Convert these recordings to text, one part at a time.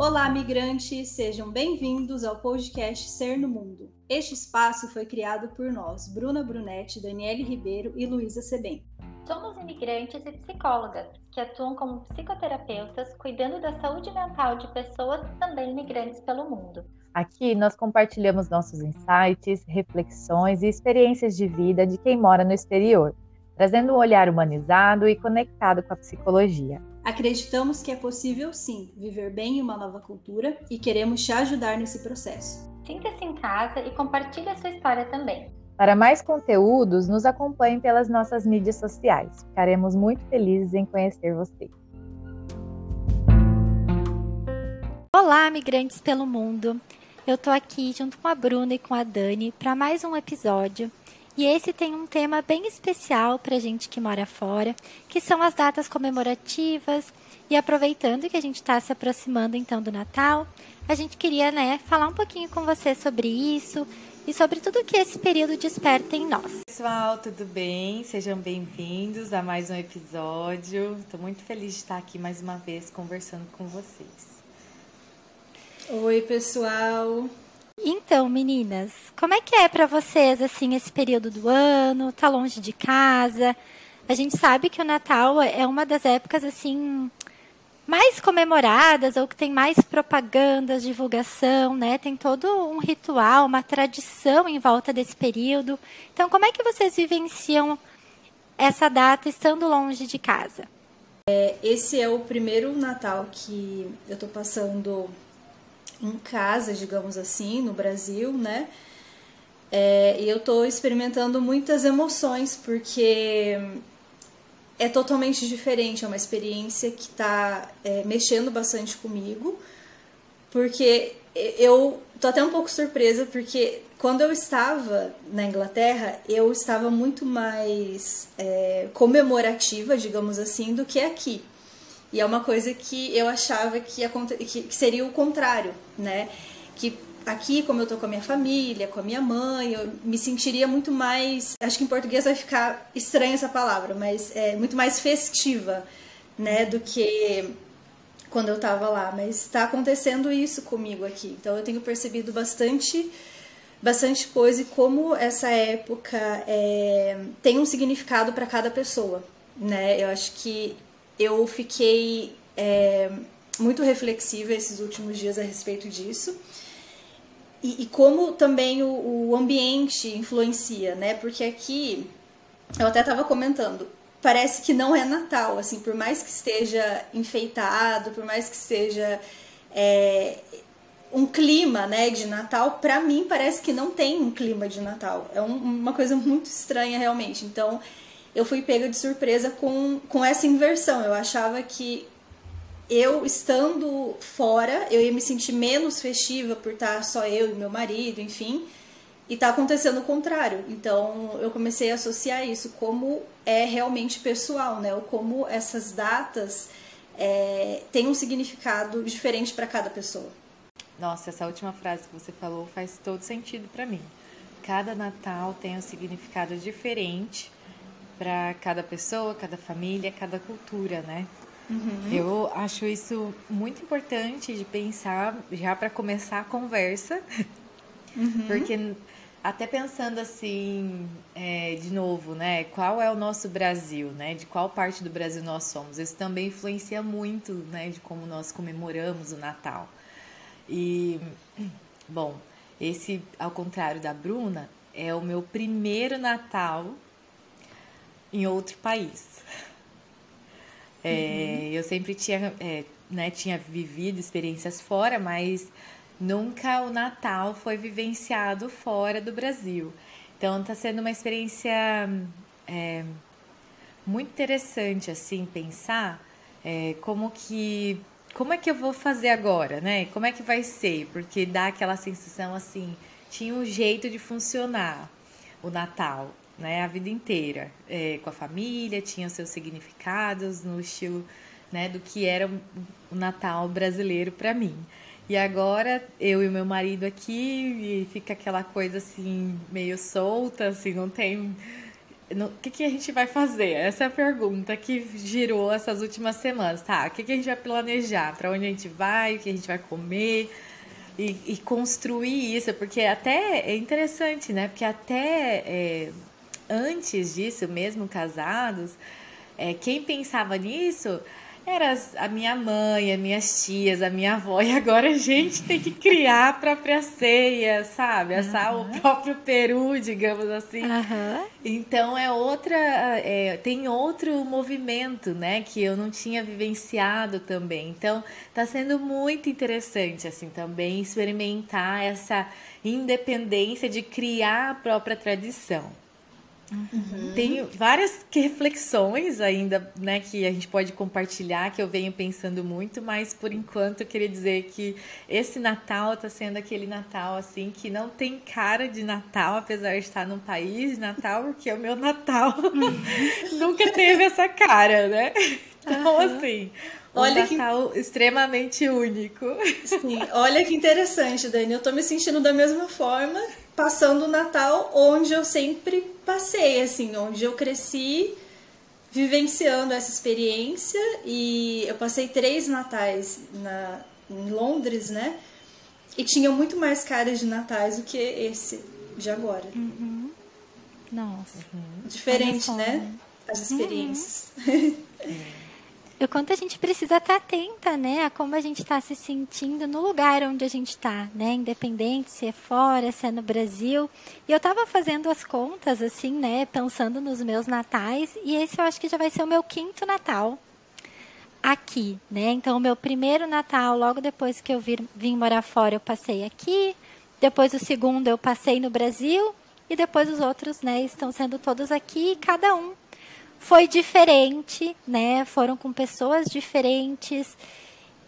Olá, migrantes! Sejam bem-vindos ao podcast Ser no Mundo. Este espaço foi criado por nós, Bruna Brunetti, Daniele Ribeiro e Luísa Sebem. Somos imigrantes e psicólogas que atuam como psicoterapeutas cuidando da saúde mental de pessoas também imigrantes pelo mundo. Aqui nós compartilhamos nossos insights, reflexões e experiências de vida de quem mora no exterior, trazendo um olhar humanizado e conectado com a psicologia. Acreditamos que é possível sim viver bem em uma nova cultura e queremos te ajudar nesse processo. Sinta-se em casa e compartilhe a sua história também. Para mais conteúdos, nos acompanhe pelas nossas mídias sociais. Ficaremos muito felizes em conhecer você. Olá, migrantes pelo mundo! Eu tô aqui junto com a Bruna e com a Dani para mais um episódio. E esse tem um tema bem especial para gente que mora fora, que são as datas comemorativas. E aproveitando que a gente está se aproximando então do Natal, a gente queria né, falar um pouquinho com você sobre isso e sobre tudo que esse período desperta em nós. Pessoal, tudo bem? Sejam bem-vindos a mais um episódio. Estou muito feliz de estar aqui mais uma vez conversando com vocês. Oi, pessoal. Então, meninas, como é que é para vocês assim esse período do ano? Tá longe de casa? A gente sabe que o Natal é uma das épocas assim mais comemoradas ou que tem mais propagandas, divulgação, né? Tem todo um ritual, uma tradição em volta desse período. Então, como é que vocês vivenciam essa data estando longe de casa? É, esse é o primeiro Natal que eu tô passando em casa, digamos assim, no Brasil, né? É, e eu tô experimentando muitas emoções porque é totalmente diferente, é uma experiência que está é, mexendo bastante comigo, porque eu tô até um pouco surpresa, porque quando eu estava na Inglaterra, eu estava muito mais é, comemorativa, digamos assim, do que aqui. E é uma coisa que eu achava que, que seria o contrário, né? Que aqui, como eu tô com a minha família, com a minha mãe, eu me sentiria muito mais. Acho que em português vai ficar estranha essa palavra, mas é muito mais festiva, né? Do que quando eu tava lá. Mas está acontecendo isso comigo aqui. Então eu tenho percebido bastante. Bastante coisa e como essa época é, tem um significado para cada pessoa, né? Eu acho que eu fiquei é, muito reflexiva esses últimos dias a respeito disso. E, e como também o, o, ambiente influencia, né? Porque aqui, eu até estava comentando, parece que não é Natal, assim, por mais que esteja enfeitado, por mais que seja é, um clima, né, de Natal, para mim parece que não tem um clima de Natal. É um, uma coisa muito estranha realmente. Então, eu fui pega de surpresa com, com essa inversão. Eu achava que eu estando fora, eu ia me sentir menos festiva por estar só eu e meu marido, enfim. E tá acontecendo o contrário. Então eu comecei a associar isso como é realmente pessoal, né? Ou como essas datas é, têm um significado diferente para cada pessoa. Nossa, essa última frase que você falou faz todo sentido para mim. Cada Natal tem um significado diferente para cada pessoa, cada família, cada cultura, né? Uhum. Eu acho isso muito importante de pensar já para começar a conversa, uhum. porque até pensando assim, é, de novo, né? Qual é o nosso Brasil, né? De qual parte do Brasil nós somos? Isso também influencia muito, né? De como nós comemoramos o Natal. E, bom, esse, ao contrário da Bruna, é o meu primeiro Natal em outro país. É, uhum. Eu sempre tinha, é, né, tinha vivido experiências fora, mas nunca o Natal foi vivenciado fora do Brasil. Então está sendo uma experiência é, muito interessante assim pensar é, como que como é que eu vou fazer agora, né? Como é que vai ser? Porque dá aquela sensação assim, tinha um jeito de funcionar o Natal né, a vida inteira, é, com a família, tinha seus significados no estilo né, do que era o Natal brasileiro para mim. E agora eu e meu marido aqui e fica aquela coisa assim meio solta, assim, não tem o que, que a gente vai fazer? Essa é a pergunta que girou essas últimas semanas. Tá, o que, que a gente vai planejar? Para onde a gente vai? O que a gente vai comer? E, e construir isso, porque até é interessante, né? Porque até é, antes disso, mesmo casados, é, quem pensava nisso era a minha mãe, as minhas tias, a minha avó. E agora a gente tem que criar a própria ceia, sabe? Assar uhum. o próprio peru, digamos assim. Uhum. Então é outra. É, tem outro movimento, né? Que eu não tinha vivenciado também. Então tá sendo muito interessante, assim, também experimentar essa independência de criar a própria tradição. Uhum. Tem várias reflexões ainda, né, que a gente pode compartilhar, que eu venho pensando muito, mas por enquanto eu queria dizer que esse Natal está sendo aquele Natal assim que não tem cara de Natal, apesar de estar num país de Natal, porque o meu Natal nunca teve essa cara, né? Então, uhum. assim, Olha um Natal que... extremamente único. Sim, olha que interessante, Dani. Eu tô me sentindo da mesma forma passando o Natal onde eu sempre passei, assim, onde eu cresci vivenciando essa experiência e eu passei três natais na, em Londres, né? E tinha muito mais caras de natais do que esse de agora. Uhum. Nossa. Uhum. Diferente, né? As experiências. Uhum. o quanto a gente precisa estar atenta, né, a como a gente está se sentindo no lugar onde a gente está, né, independente se é fora, se é no Brasil. E eu estava fazendo as contas, assim, né, pensando nos meus natais, e esse eu acho que já vai ser o meu quinto Natal aqui, né. Então, o meu primeiro Natal, logo depois que eu vir, vim morar fora, eu passei aqui. Depois, o segundo, eu passei no Brasil. E depois os outros, né, estão sendo todos aqui, cada um foi diferente, né? Foram com pessoas diferentes.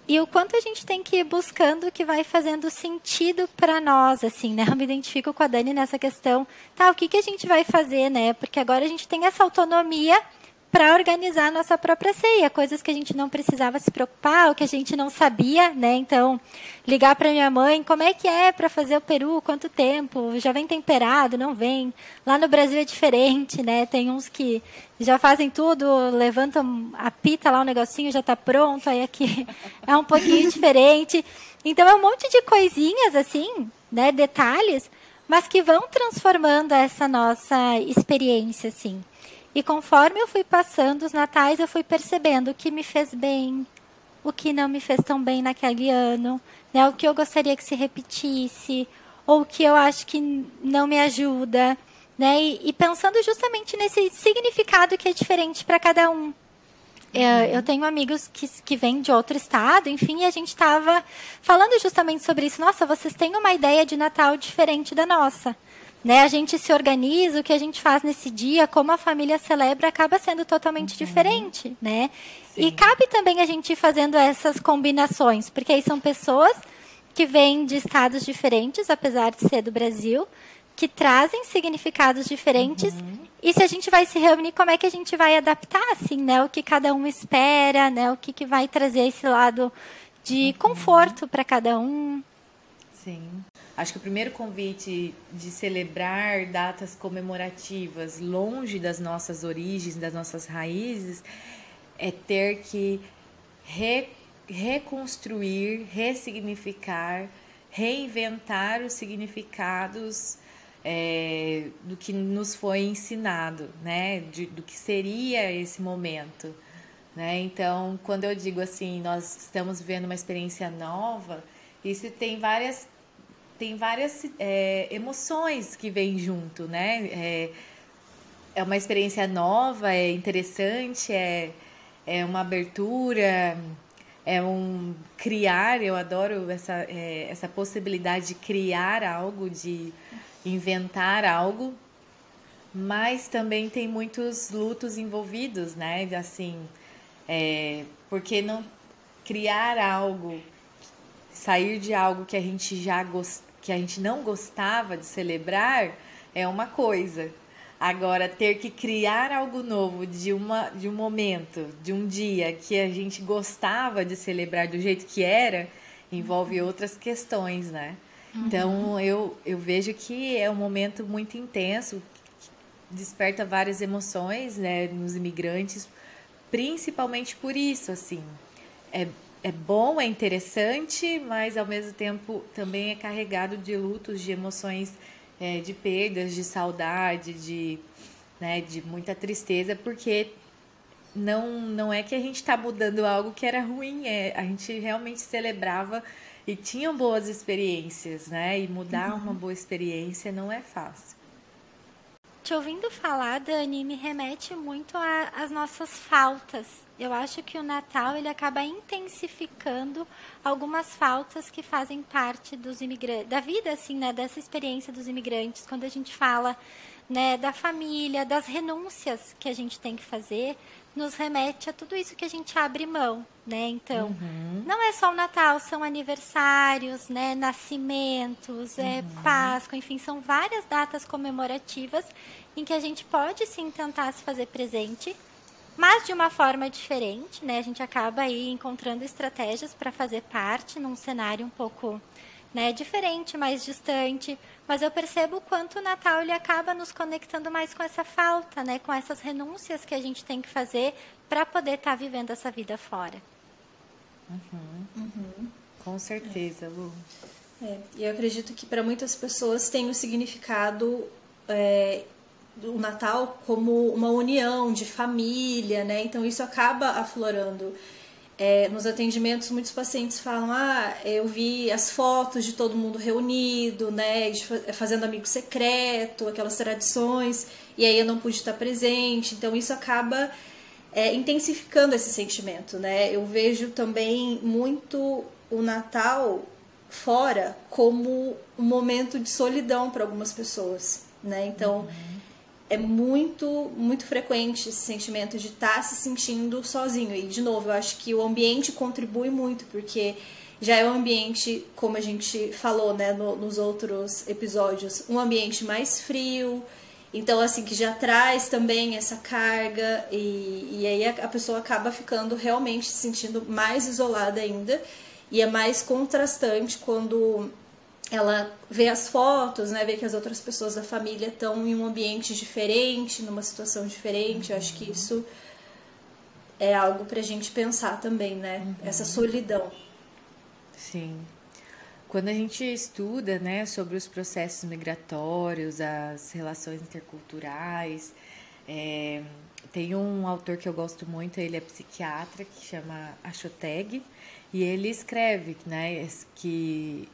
E o quanto a gente tem que ir buscando o que vai fazendo sentido para nós, assim, né? Eu me identifico com a Dani nessa questão. Tá, o que, que a gente vai fazer, né? Porque agora a gente tem essa autonomia para organizar a nossa própria ceia, coisas que a gente não precisava se preocupar, ou que a gente não sabia, né? Então, ligar para minha mãe, como é que é para fazer o peru, quanto tempo, já vem temperado, não vem. Lá no Brasil é diferente, né? Tem uns que já fazem tudo, levantam a pita lá, o negocinho já está pronto, aí aqui é um pouquinho diferente. Então, é um monte de coisinhas assim, né, detalhes, mas que vão transformando essa nossa experiência assim. E conforme eu fui passando os natais, eu fui percebendo o que me fez bem, o que não me fez tão bem naquele ano, né? O que eu gostaria que se repetisse, ou o que eu acho que não me ajuda, né? E, e pensando justamente nesse significado que é diferente para cada um. Eu, uhum. eu, tenho amigos que, que vêm de outro estado, enfim, e a gente estava falando justamente sobre isso. Nossa, vocês têm uma ideia de Natal diferente da nossa. Né? A gente se organiza, o que a gente faz nesse dia, como a família celebra, acaba sendo totalmente uhum. diferente, né? Sim. E cabe também a gente ir fazendo essas combinações, porque aí são pessoas que vêm de estados diferentes, apesar de ser do Brasil, que trazem significados diferentes. Uhum. E se a gente vai se reunir, como é que a gente vai adaptar, assim, né? O que cada um espera, né? O que, que vai trazer esse lado de uhum. conforto para cada um. Sim. Acho que o primeiro convite de celebrar datas comemorativas longe das nossas origens, das nossas raízes, é ter que re, reconstruir, ressignificar, reinventar os significados é, do que nos foi ensinado, né? De, do que seria esse momento. Né? Então, quando eu digo assim, nós estamos vivendo uma experiência nova, isso tem várias tem várias é, emoções que vêm junto, né? É, é uma experiência nova, é interessante, é, é uma abertura, é um criar. Eu adoro essa, é, essa possibilidade de criar algo, de inventar algo, mas também tem muitos lutos envolvidos, né? Assim, é, porque não criar algo, sair de algo que a gente já gosta que a gente não gostava de celebrar é uma coisa. Agora, ter que criar algo novo de, uma, de um momento, de um dia que a gente gostava de celebrar do jeito que era, envolve uhum. outras questões, né? Uhum. Então, eu, eu vejo que é um momento muito intenso desperta várias emoções, né, nos imigrantes, principalmente por isso, assim. É, é bom, é interessante, mas ao mesmo tempo também é carregado de lutos, de emoções, é, de perdas, de saudade, de, né, de muita tristeza, porque não, não é que a gente está mudando algo que era ruim, é, a gente realmente celebrava e tinha boas experiências, né? E mudar uhum. uma boa experiência não é fácil. Te ouvindo falar, Dani, me remete muito às nossas faltas. Eu acho que o Natal ele acaba intensificando algumas faltas que fazem parte dos imigrantes, da vida assim, né, dessa experiência dos imigrantes, quando a gente fala, né, da família, das renúncias que a gente tem que fazer, nos remete a tudo isso que a gente abre mão, né? Então, uhum. não é só o Natal, são aniversários, né? Nascimentos, é uhum. é Páscoa, enfim, são várias datas comemorativas em que a gente pode sim tentar se fazer presente, mas de uma forma diferente, né? A gente acaba aí encontrando estratégias para fazer parte num cenário um pouco né, diferente, mais distante, mas eu percebo o quanto o Natal ele acaba nos conectando mais com essa falta, né, com essas renúncias que a gente tem que fazer para poder estar tá vivendo essa vida fora. Uhum. Uhum. Com certeza, Lu. É, e eu acredito que para muitas pessoas tem o significado é, do Natal como uma união de família, né? Então isso acaba aflorando é, nos atendimentos, muitos pacientes falam: Ah, eu vi as fotos de todo mundo reunido, né, fazendo amigo secreto, aquelas tradições, e aí eu não pude estar presente. Então, isso acaba é, intensificando esse sentimento, né? Eu vejo também muito o Natal fora como um momento de solidão para algumas pessoas, né? Então. Uhum é muito, muito frequente esse sentimento de estar tá se sentindo sozinho. E, de novo, eu acho que o ambiente contribui muito, porque já é um ambiente, como a gente falou né, no, nos outros episódios, um ambiente mais frio. Então, assim, que já traz também essa carga, e, e aí a, a pessoa acaba ficando realmente se sentindo mais isolada ainda. E é mais contrastante quando ela vê as fotos, né, vê que as outras pessoas da família estão em um ambiente diferente, numa situação diferente. Eu acho que isso é algo para a gente pensar também, né? Uhum. Essa solidão. Sim. Quando a gente estuda, né, sobre os processos migratórios, as relações interculturais, é, tem um autor que eu gosto muito, ele é psiquiatra, que chama Achoteg, e ele escreve, né, que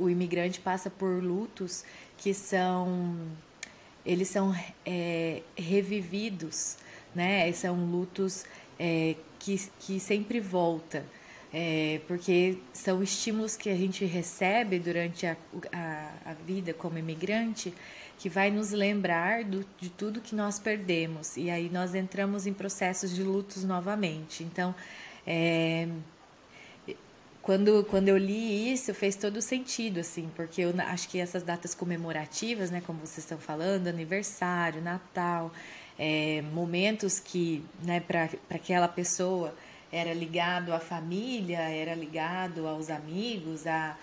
o imigrante passa por lutos que são eles são é, revividos, né? São lutos é, que, que sempre volta, é, porque são estímulos que a gente recebe durante a, a, a vida como imigrante que vai nos lembrar do, de tudo que nós perdemos e aí nós entramos em processos de lutos novamente. Então, é, quando, quando eu li isso, fez todo sentido, assim, porque eu acho que essas datas comemorativas, né, como vocês estão falando, aniversário, Natal, é, momentos que, né, para aquela pessoa era ligado à família, era ligado aos amigos, a,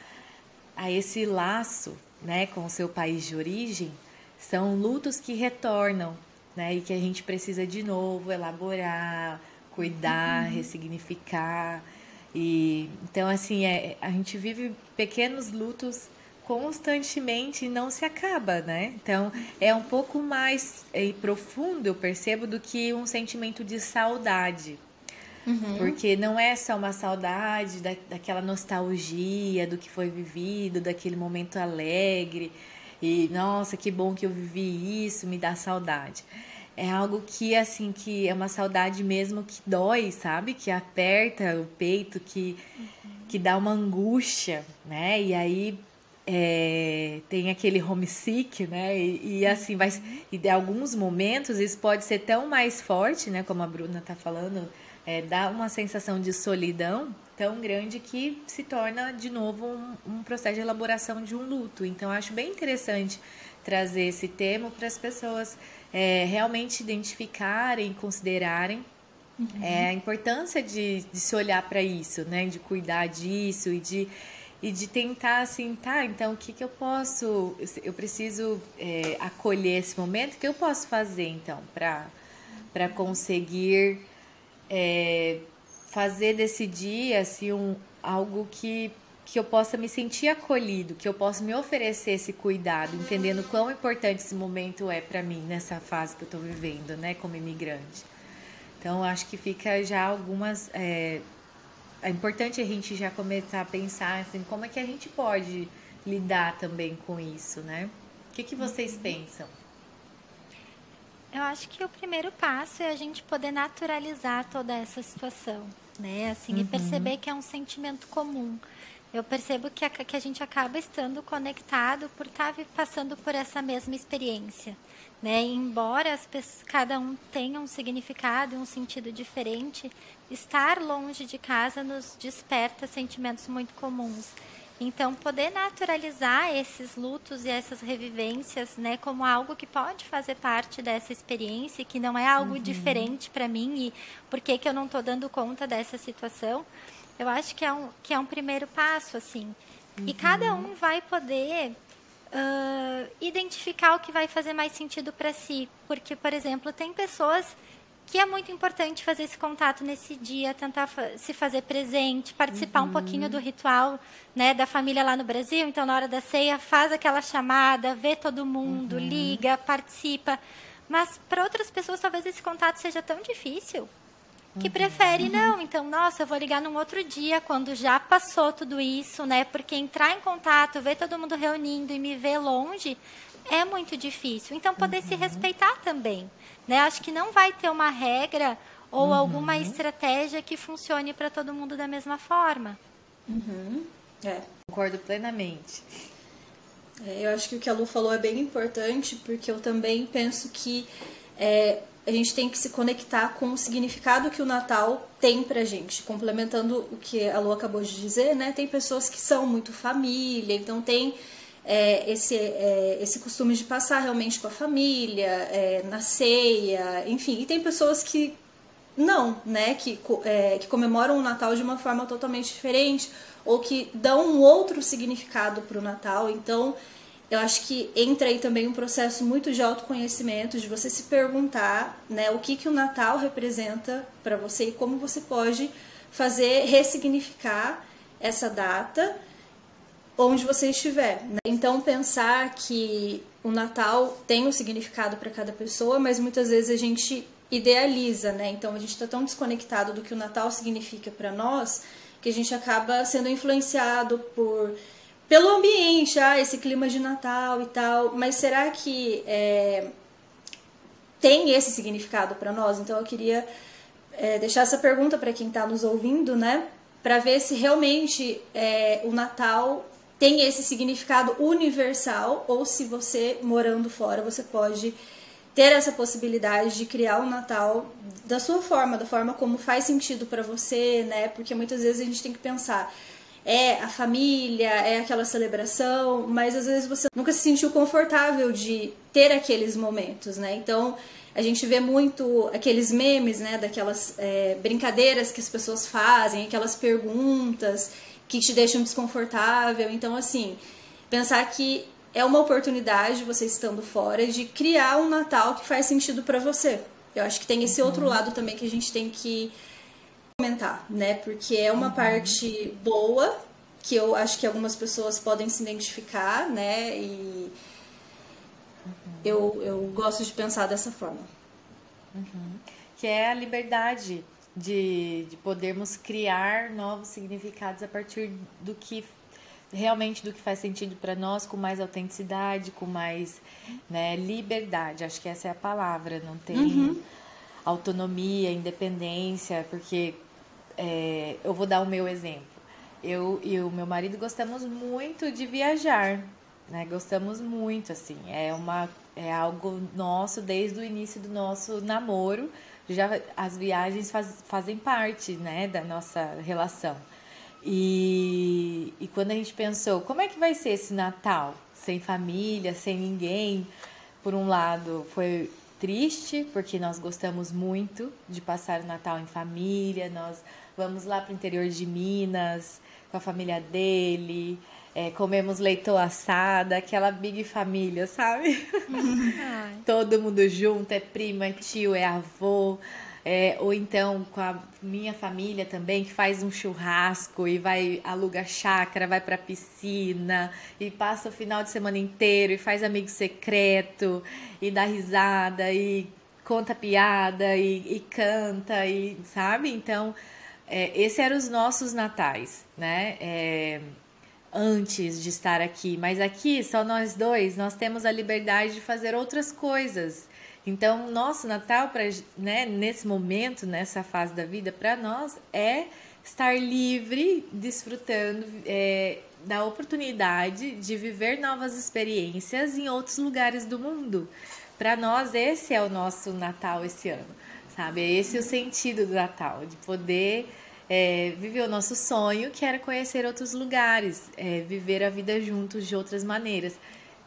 a esse laço, né, com o seu país de origem, são lutos que retornam, né, e que a gente precisa de novo elaborar, cuidar, uhum. ressignificar. E então assim, é, a gente vive pequenos lutos constantemente e não se acaba, né? Então é um pouco mais é, profundo, eu percebo, do que um sentimento de saudade. Uhum. Porque não é só uma saudade da, daquela nostalgia do que foi vivido, daquele momento alegre. E nossa, que bom que eu vivi isso, me dá saudade é algo que assim que é uma saudade mesmo que dói, sabe? Que aperta o peito, que uhum. que dá uma angústia, né? E aí é, tem aquele homesick, né? E, e assim vai e de alguns momentos isso pode ser tão mais forte, né? Como a Bruna tá falando, é, dá uma sensação de solidão tão grande que se torna de novo um, um processo de elaboração de um luto. Então acho bem interessante trazer esse tema para as pessoas é, realmente identificarem, considerarem uhum. é, a importância de, de se olhar para isso, né? De cuidar disso e de, e de tentar assim, tá, então o que, que eu posso, eu preciso é, acolher esse momento, o que eu posso fazer então para conseguir é, fazer desse dia assim, um, algo que, que eu possa me sentir acolhido, que eu possa me oferecer esse cuidado, entendendo quão importante esse momento é para mim nessa fase que eu estou vivendo, né, como imigrante. Então, acho que fica já algumas é, é importante a gente já começar a pensar assim, como é que a gente pode lidar também com isso, né? O que, que vocês uhum. pensam? Eu acho que o primeiro passo é a gente poder naturalizar toda essa situação, né? Assim, uhum. e perceber que é um sentimento comum. Eu percebo que a, que a gente acaba estando conectado por estar tá passando por essa mesma experiência. Né? embora as pessoas, cada um tenha um significado e um sentido diferente, estar longe de casa nos desperta sentimentos muito comuns. Então, poder naturalizar esses lutos e essas revivências, né, como algo que pode fazer parte dessa experiência, que não é algo uhum. diferente para mim e por que, que eu não estou dando conta dessa situação, eu acho que é um, que é um primeiro passo, assim. Uhum. E cada um vai poder uh, identificar o que vai fazer mais sentido para si. Porque, por exemplo, tem pessoas que é muito importante fazer esse contato nesse dia, tentar se fazer presente, participar uhum. um pouquinho do ritual né, da família lá no Brasil. Então, na hora da ceia, faz aquela chamada, vê todo mundo, uhum. liga, participa. Mas para outras pessoas, talvez esse contato seja tão difícil que prefere uhum. não. Então, nossa, eu vou ligar num outro dia, quando já passou tudo isso, né? Porque entrar em contato, ver todo mundo reunindo e me ver longe é muito difícil. Então, poder uhum. se respeitar também, né? Acho que não vai ter uma regra ou uhum. alguma estratégia que funcione para todo mundo da mesma forma. Uhum. É. Concordo plenamente. É, eu acho que o que a Lu falou é bem importante, porque eu também penso que é, a gente tem que se conectar com o significado que o Natal tem pra gente. Complementando o que a Lu acabou de dizer, né? Tem pessoas que são muito família, então tem é, esse, é, esse costume de passar realmente com a família, é, na ceia, enfim. E tem pessoas que não, né? Que, é, que comemoram o Natal de uma forma totalmente diferente ou que dão um outro significado para o Natal. Então, eu acho que entra aí também um processo muito de autoconhecimento, de você se perguntar, né, o que que o Natal representa para você e como você pode fazer ressignificar essa data onde você estiver. Né? Então pensar que o Natal tem um significado para cada pessoa, mas muitas vezes a gente idealiza, né? Então a gente está tão desconectado do que o Natal significa para nós que a gente acaba sendo influenciado por pelo ambiente, ah, esse clima de Natal e tal, mas será que é, tem esse significado para nós? Então eu queria é, deixar essa pergunta para quem está nos ouvindo, né? Para ver se realmente é, o Natal tem esse significado universal ou se você morando fora você pode ter essa possibilidade de criar um Natal da sua forma, da forma como faz sentido para você, né? Porque muitas vezes a gente tem que pensar é a família, é aquela celebração, mas às vezes você nunca se sentiu confortável de ter aqueles momentos, né? Então a gente vê muito aqueles memes, né? Daquelas é, brincadeiras que as pessoas fazem, aquelas perguntas que te deixam desconfortável. Então, assim, pensar que é uma oportunidade, você estando fora, de criar um Natal que faz sentido para você. Eu acho que tem esse outro uhum. lado também que a gente tem que comentar, né? Porque é uma uhum. parte boa que eu acho que algumas pessoas podem se identificar, né? E uhum. eu, eu gosto de pensar dessa forma. Uhum. Que é a liberdade de, de podermos criar novos significados a partir do que realmente do que faz sentido para nós, com mais autenticidade, com mais né, liberdade. Acho que essa é a palavra. Não tem uhum. autonomia, independência, porque é, eu vou dar o meu exemplo. Eu e o meu marido gostamos muito de viajar, né? Gostamos muito, assim. É uma é algo nosso desde o início do nosso namoro. Já as viagens faz, fazem parte, né, da nossa relação. E, e quando a gente pensou, como é que vai ser esse Natal? Sem família, sem ninguém. Por um lado, foi triste, porque nós gostamos muito de passar o Natal em família, nós vamos lá para o interior de Minas com a família dele, é, comemos leitão assada, aquela big família, sabe? Todo mundo junto, é prima, é tio, é avô. É, ou então com a minha família também, que faz um churrasco e vai aluga chácara, vai pra piscina e passa o final de semana inteiro e faz amigo secreto e dá risada e conta piada e, e canta e sabe? Então, é, esses eram os nossos natais, né? É, antes de estar aqui, mas aqui só nós dois, nós temos a liberdade de fazer outras coisas então, nosso Natal, pra, né, nesse momento, nessa fase da vida, para nós é estar livre, desfrutando é, da oportunidade de viver novas experiências em outros lugares do mundo. Para nós, esse é o nosso Natal esse ano, sabe? Esse é o sentido do Natal, de poder é, viver o nosso sonho, que era conhecer outros lugares, é, viver a vida juntos de outras maneiras.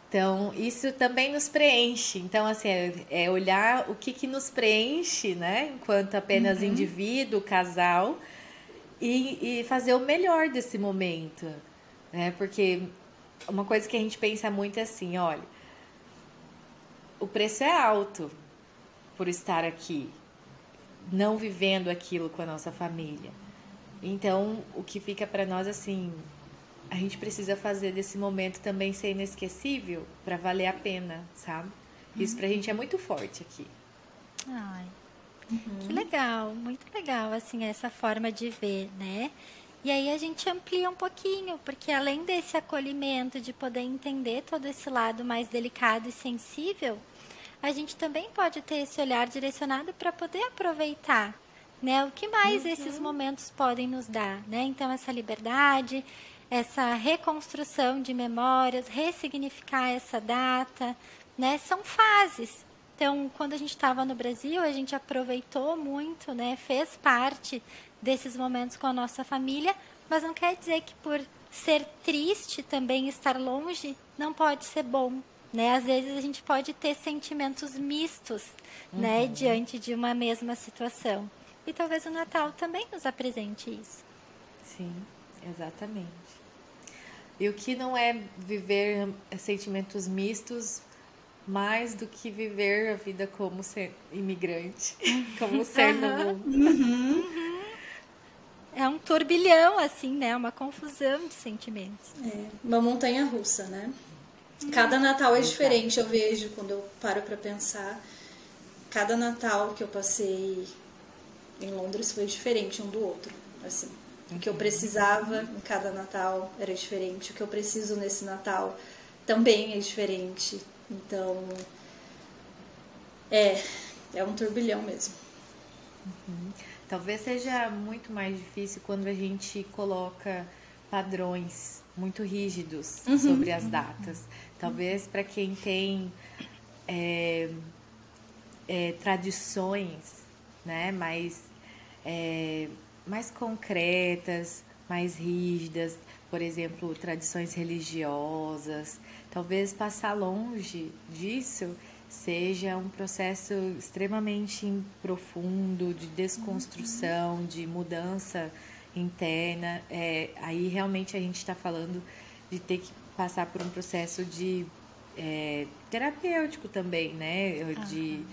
Então, isso também nos preenche. Então, assim, é, é olhar o que, que nos preenche, né? Enquanto apenas uhum. indivíduo, casal, e, e fazer o melhor desse momento, né? Porque uma coisa que a gente pensa muito é assim, olha, o preço é alto por estar aqui, não vivendo aquilo com a nossa família. Então, o que fica para nós assim, a gente precisa fazer desse momento também ser inesquecível para valer a pena, sabe? Isso pra gente é muito forte aqui. Ai, uhum. que legal, muito legal, assim, essa forma de ver, né? E aí a gente amplia um pouquinho, porque além desse acolhimento, de poder entender todo esse lado mais delicado e sensível, a gente também pode ter esse olhar direcionado para poder aproveitar, né? O que mais uhum. esses momentos podem nos dar, né? Então essa liberdade, essa reconstrução de memórias, ressignificar essa data, né? São fases. Então, quando a gente estava no Brasil, a gente aproveitou muito, né? Fez parte desses momentos com a nossa família, mas não quer dizer que por ser triste também estar longe não pode ser bom, né? Às vezes a gente pode ter sentimentos mistos, né, uhum. né, diante de uma mesma situação. E talvez o Natal também nos apresente isso. Sim, exatamente. E o que não é viver sentimentos mistos mais do que viver a vida como ser imigrante, como ser no mundo. Uhum. É um turbilhão, assim, né? Uma confusão de sentimentos. É, uma montanha russa, né? Cada Natal é diferente, eu vejo quando eu paro para pensar. Cada Natal que eu passei em Londres foi diferente um do outro, assim. O que eu precisava em cada Natal era diferente. O que eu preciso nesse Natal também é diferente. Então, é, é um turbilhão mesmo. Uhum. Talvez seja muito mais difícil quando a gente coloca padrões muito rígidos uhum. sobre as datas. Talvez para quem tem é, é, tradições né, mais é, mais concretas, mais rígidas, por exemplo, tradições religiosas. Talvez passar longe disso seja um processo extremamente profundo de desconstrução, de mudança interna. É, aí realmente a gente está falando de ter que passar por um processo de é, terapêutico também, né? De,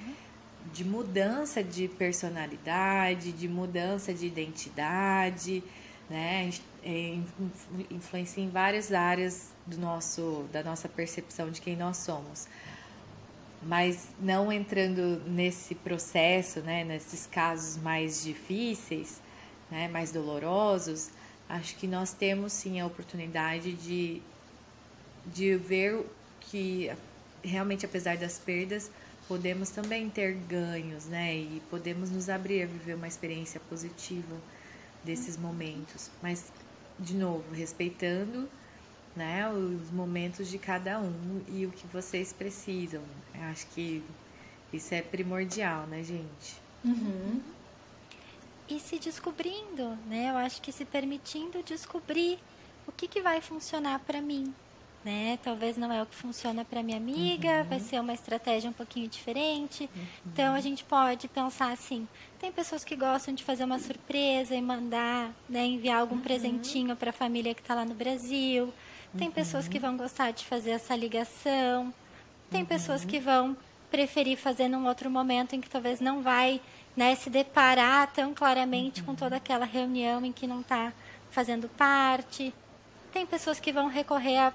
de mudança de personalidade, de mudança de identidade, né? É, influencia em várias áreas do nosso, da nossa percepção de quem nós somos. Mas não entrando nesse processo, né, nesses casos mais difíceis, né, mais dolorosos, acho que nós temos sim a oportunidade de, de ver que realmente, apesar das perdas, podemos também ter ganhos, né? E podemos nos abrir a viver uma experiência positiva desses momentos. Mas, de novo, respeitando né, os momentos de cada um e o que vocês precisam. Eu acho que isso é primordial, né, gente? Uhum. E se descobrindo, né? Eu acho que se permitindo descobrir o que, que vai funcionar para mim, né? Talvez não é o que funciona para minha amiga, uhum. vai ser uma estratégia um pouquinho diferente. Uhum. Então a gente pode pensar assim: tem pessoas que gostam de fazer uma surpresa e mandar, né, enviar algum uhum. presentinho para a família que está lá no Brasil. Tem pessoas que vão gostar de fazer essa ligação. Tem pessoas que vão preferir fazer num outro momento em que talvez não vai né, se deparar tão claramente com toda aquela reunião em que não está fazendo parte. Tem pessoas que vão recorrer a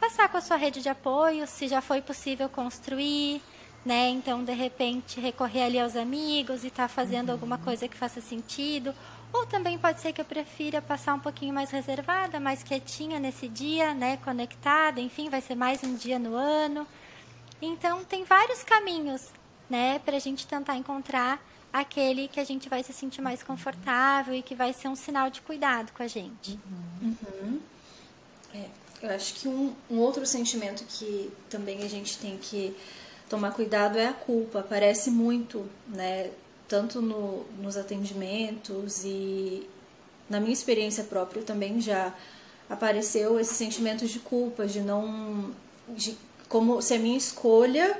passar com a sua rede de apoio, se já foi possível construir, né? Então, de repente, recorrer ali aos amigos e estar tá fazendo uhum. alguma coisa que faça sentido. Ou também pode ser que eu prefira passar um pouquinho mais reservada, mais quietinha nesse dia, né? Conectada, enfim, vai ser mais um dia no ano. Então, tem vários caminhos, né? Para a gente tentar encontrar aquele que a gente vai se sentir mais confortável e que vai ser um sinal de cuidado com a gente. Uhum. Uhum. É. Eu acho que um, um outro sentimento que também a gente tem que tomar cuidado é a culpa. Aparece muito, né? Tanto no, nos atendimentos e na minha experiência própria também já apareceu esse sentimento de culpa, de não. De, como se a minha escolha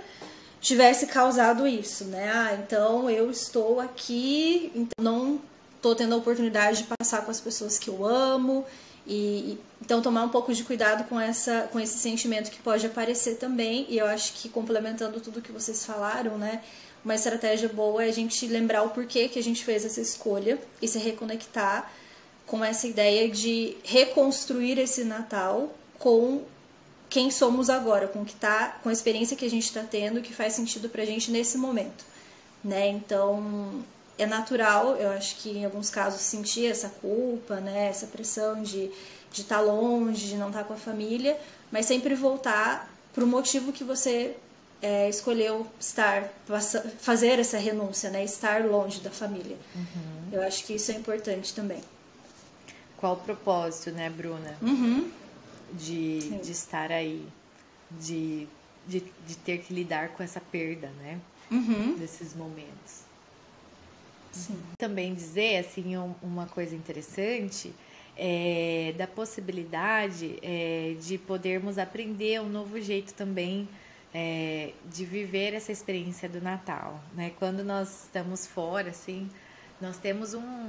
tivesse causado isso, né? Ah, então eu estou aqui, então não estou tendo a oportunidade de passar com as pessoas que eu amo e, então tomar um pouco de cuidado com essa com esse sentimento que pode aparecer também. E eu acho que complementando tudo que vocês falaram, né, uma estratégia boa é a gente lembrar o porquê que a gente fez essa escolha e se reconectar com essa ideia de reconstruir esse Natal com quem somos agora, com que tá, com a experiência que a gente está tendo, que faz sentido para a gente nesse momento, né? Então é natural, eu acho que em alguns casos sentir essa culpa, né, essa pressão de de estar tá longe, de não estar tá com a família, mas sempre voltar para o motivo que você é, escolheu estar, fazer essa renúncia, né, estar longe da família. Uhum. Eu acho que isso é importante também. Qual o propósito, né, Bruna? Uhum. De, de estar aí, de, de, de, ter que lidar com essa perda, né? Uhum. Desses momentos. Sim. Também dizer, assim, um, uma coisa interessante é, da possibilidade é, de podermos aprender um novo jeito também é, de viver essa experiência do Natal, né? Quando nós estamos fora, assim, nós temos um,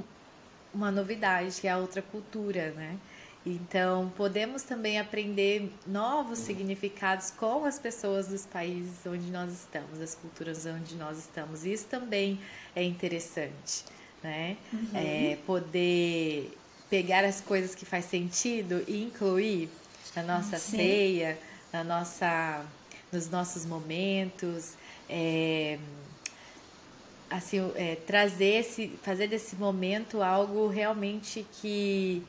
uma novidade que é a outra cultura, né? Então, podemos também aprender novos significados com as pessoas dos países onde nós estamos, das culturas onde nós estamos. Isso também é interessante, né? Uhum. É, poder pegar as coisas que faz sentido e incluir na nossa Sim. ceia, na nossa, nos nossos momentos. É, assim, é, trazer esse, fazer desse momento algo realmente que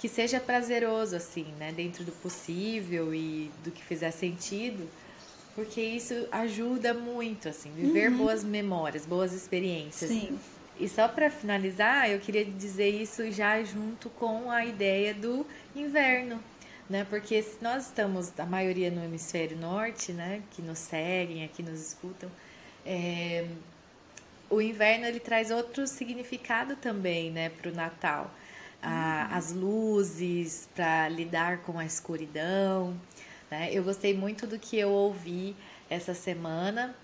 que seja prazeroso, assim, né? Dentro do possível e do que fizer sentido, porque isso ajuda muito, assim, viver uhum. boas memórias, boas experiências. Sim. E só para finalizar, eu queria dizer isso já junto com a ideia do inverno, né? Porque se nós estamos, a maioria no hemisfério norte, né? Que nos seguem, aqui nos escutam, é, o inverno ele traz outro significado também, né? Para o Natal a, as luzes, para lidar com a escuridão. Né? Eu gostei muito do que eu ouvi essa semana,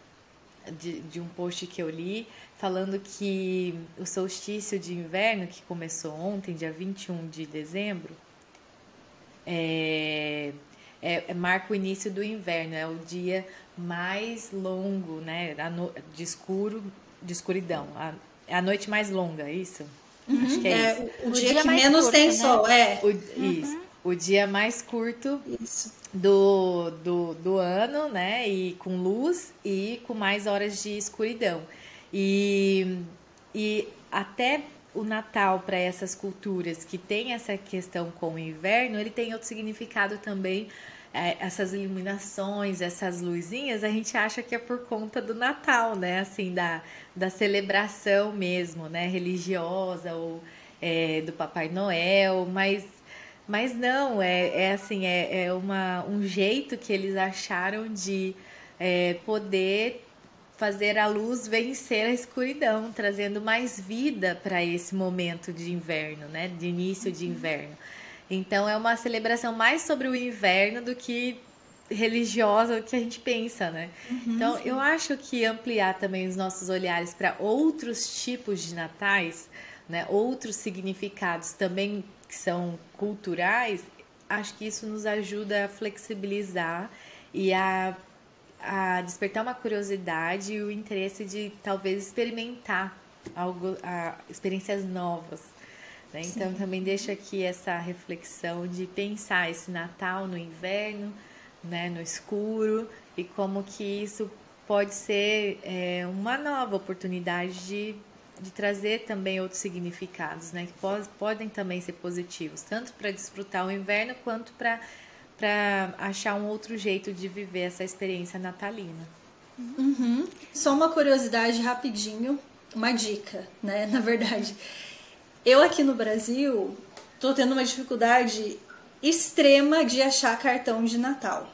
de, de um post que eu li, falando que o solstício de inverno, que começou ontem, dia 21 de dezembro, é, é, é, marca o início do inverno, é o dia mais longo, né, de escuro, de escuridão, a, é a noite mais longa, é isso? Uhum. Acho que é, é isso. O, o dia, dia, que menos curto, tem né? sol, é. O, uhum. Isso. O dia mais curto do, do, do ano, né? E com luz e com mais horas de escuridão. E, e até o Natal para essas culturas que tem essa questão com o inverno, ele tem outro significado também. É, essas iluminações, essas luzinhas, a gente acha que é por conta do Natal, né? Assim, da, da celebração mesmo, né? Religiosa ou é, do Papai Noel, mas, mas não, é, é assim, é, é uma, um jeito que eles acharam de é, poder fazer a luz vencer a escuridão, trazendo mais vida para esse momento de inverno, né? De início de inverno. Então é uma celebração mais sobre o inverno do que religiosa que a gente pensa, né? Uhum, então sim. eu acho que ampliar também os nossos olhares para outros tipos de natais, né? Outros significados também que são culturais, acho que isso nos ajuda a flexibilizar e a, a despertar uma curiosidade e o interesse de talvez experimentar algo, a, experiências novas. Né? Então também deixo aqui essa reflexão de pensar esse Natal no inverno, né, no escuro e como que isso pode ser é, uma nova oportunidade de, de trazer também outros significados, né, que pode, podem também ser positivos, tanto para desfrutar o inverno quanto para para achar um outro jeito de viver essa experiência natalina. Uhum. Só uma curiosidade rapidinho, uma dica, né? Na verdade, eu aqui no Brasil tô tendo uma dificuldade extrema de achar cartão de Natal.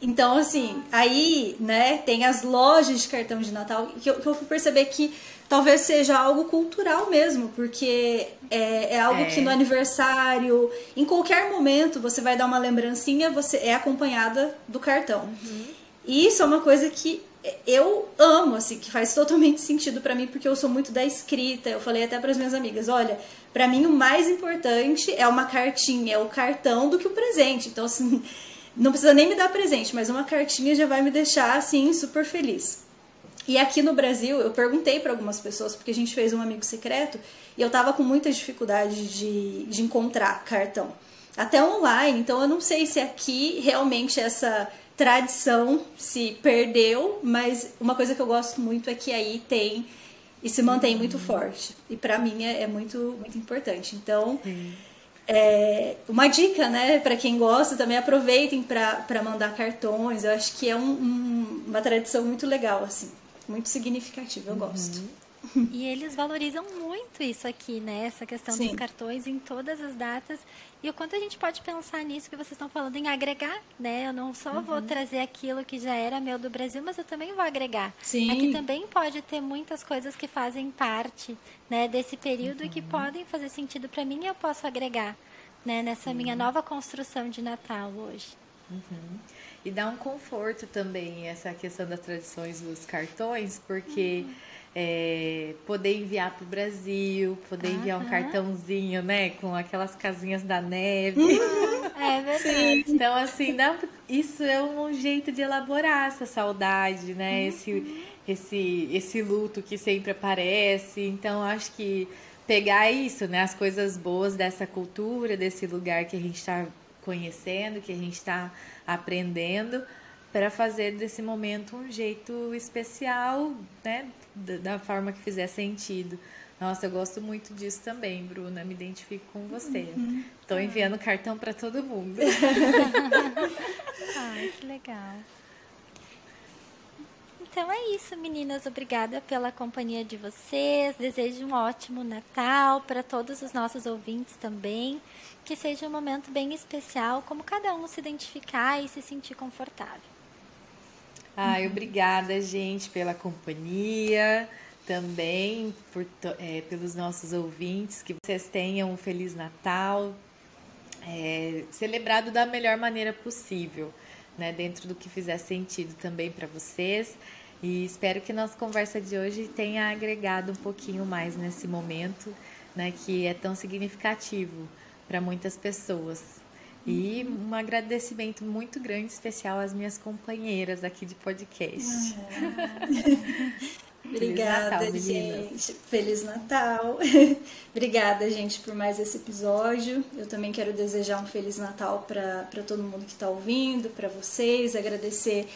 Então, assim, aí, né, tem as lojas de cartão de Natal que eu, que eu fui perceber que talvez seja algo cultural mesmo, porque é, é algo é. que no aniversário, em qualquer momento, você vai dar uma lembrancinha, você é acompanhada do cartão. Uhum. E isso é uma coisa que eu amo, assim, que faz totalmente sentido para mim, porque eu sou muito da escrita. Eu falei até para as minhas amigas, olha, para mim o mais importante é uma cartinha, é o cartão do que o presente. Então, assim, não precisa nem me dar presente, mas uma cartinha já vai me deixar assim super feliz. E aqui no Brasil, eu perguntei para algumas pessoas, porque a gente fez um amigo secreto, e eu tava com muita dificuldade de, de encontrar cartão. Até online, então eu não sei se aqui realmente essa tradição se perdeu, mas uma coisa que eu gosto muito é que aí tem e se mantém muito forte. E para mim é, é, muito, muito importante. Então, é, uma dica, né, para quem gosta, também aproveitem para mandar cartões. Eu acho que é um, um, uma tradição muito legal, assim, muito significativa. Eu gosto. E eles valorizam muito isso aqui, né? Essa questão Sim. dos cartões em todas as datas. E o quanto a gente pode pensar nisso que vocês estão falando em agregar, né? Eu não só uhum. vou trazer aquilo que já era meu do Brasil, mas eu também vou agregar. Sim. Aqui também pode ter muitas coisas que fazem parte, né, desse período uhum. e que uhum. podem fazer sentido para mim e eu posso agregar, né, nessa uhum. minha nova construção de Natal hoje. Uhum. E dá um conforto também essa questão das tradições dos cartões, porque uhum é, poder enviar para o Brasil, poder enviar um cartãozinho, né, com aquelas casinhas da neve. Uhum. é verdade. Sim. Então, assim, dá, isso é um jeito de elaborar essa saudade, né, uhum. esse, esse, esse luto que sempre aparece. Então, acho que pegar isso, né, as coisas boas dessa cultura, desse lugar que a gente está conhecendo, que a gente está aprendendo, para fazer desse momento um jeito especial, né, da forma que fizer sentido. Nossa, eu gosto muito disso também, Bruna. Me identifico com você. Estou uhum. enviando cartão para todo mundo. Ai, que legal. Então é isso, meninas. Obrigada pela companhia de vocês. Desejo um ótimo Natal para todos os nossos ouvintes também. Que seja um momento bem especial, como cada um se identificar e se sentir confortável. Ai, obrigada, gente, pela companhia, também por, é, pelos nossos ouvintes. Que vocês tenham um Feliz Natal, é, celebrado da melhor maneira possível, né? Dentro do que fizer sentido também para vocês. E espero que nossa conversa de hoje tenha agregado um pouquinho mais nesse momento, né? Que é tão significativo para muitas pessoas. E um agradecimento muito grande, especial às minhas companheiras aqui de podcast. Obrigada, Natal, gente. Feliz Natal. Obrigada, gente, por mais esse episódio. Eu também quero desejar um Feliz Natal para todo mundo que está ouvindo, para vocês, agradecer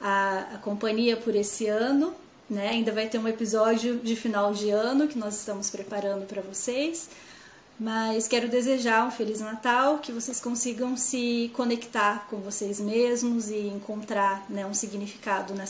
a, a companhia por esse ano. Né? Ainda vai ter um episódio de final de ano que nós estamos preparando para vocês. Mas quero desejar um Feliz Natal, que vocês consigam se conectar com vocês mesmos e encontrar né, um significado nessa